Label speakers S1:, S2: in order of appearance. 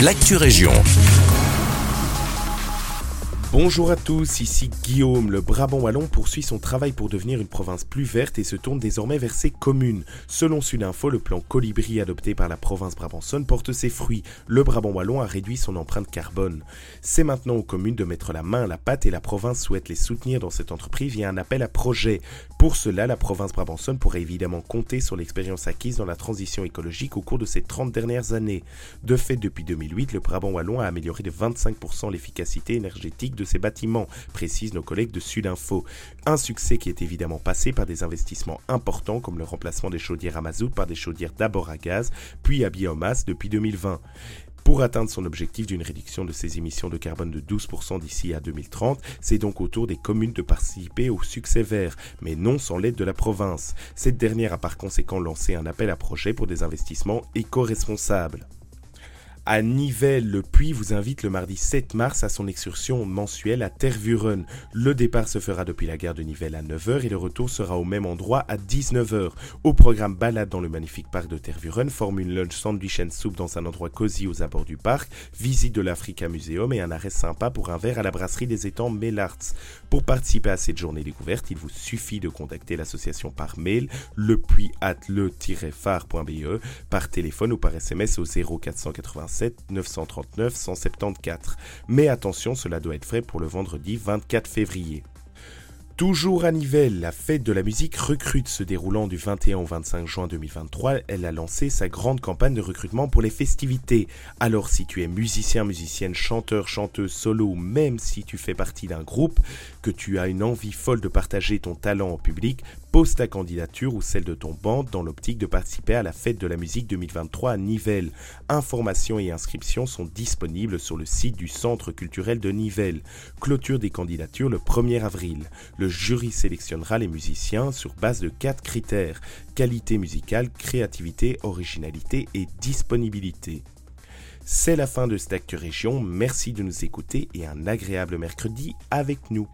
S1: l'actu région.
S2: Bonjour à tous, ici Guillaume. Le Brabant Wallon poursuit son travail pour devenir une province plus verte et se tourne désormais vers ses communes. Selon Sudinfo, le plan Colibri adopté par la province brabançonne porte ses fruits. Le Brabant Wallon a réduit son empreinte carbone. C'est maintenant aux communes de mettre la main à la pâte et la province souhaite les soutenir dans cette entreprise via un appel à projet. Pour cela, la province brabançonne pourrait évidemment compter sur l'expérience acquise dans la transition écologique au cours de ces 30 dernières années. De fait, depuis 2008, le Brabant Wallon a amélioré de 25% l'efficacité énergétique de ces bâtiments, précisent nos collègues de Sudinfo. Un succès qui est évidemment passé par des investissements importants comme le remplacement des chaudières à mazout par des chaudières d'abord à gaz, puis à biomasse depuis 2020 pour atteindre son objectif d'une réduction de ses émissions de carbone de 12% d'ici à 2030, c'est donc au tour des communes de participer au succès vert, mais non sans l'aide de la province. Cette dernière a par conséquent lancé un appel à projet pour des investissements éco-responsables. À Nivelles, le Puy vous invite le mardi 7 mars à son excursion mensuelle à Tervuren. Le départ se fera depuis la gare de Nivelles à 9h et le retour sera au même endroit à 19h. Au programme balade dans le magnifique parc de Tervuren, une lunch sandwich and soup dans un endroit cosy aux abords du parc, visite de l'Africa Museum et un arrêt sympa pour un verre à la brasserie des étangs Mellarts. Pour participer à cette journée découverte, il vous suffit de contacter l'association par mail lepuy at le-phare.be, par téléphone ou par SMS au 0487 939 174. Mais attention, cela doit être frais pour le vendredi 24 février. Toujours à Nivelles, la fête de la musique recrute se déroulant du 21 au 25 juin 2023, elle a lancé sa grande campagne de recrutement pour les festivités. Alors si tu es musicien, musicienne, chanteur, chanteuse, solo même si tu fais partie d'un groupe, que tu as une envie folle de partager ton talent au public, pose ta candidature ou celle de ton band dans l'optique de participer à la fête de la musique 2023 à Nivelles. Informations et inscriptions sont disponibles sur le site du Centre culturel de Nivelles. Clôture des candidatures le 1er avril. Le jury sélectionnera les musiciens sur base de quatre critères qualité musicale, créativité, originalité et disponibilité. C'est la fin de cette Région, merci de nous écouter et un agréable mercredi avec nous.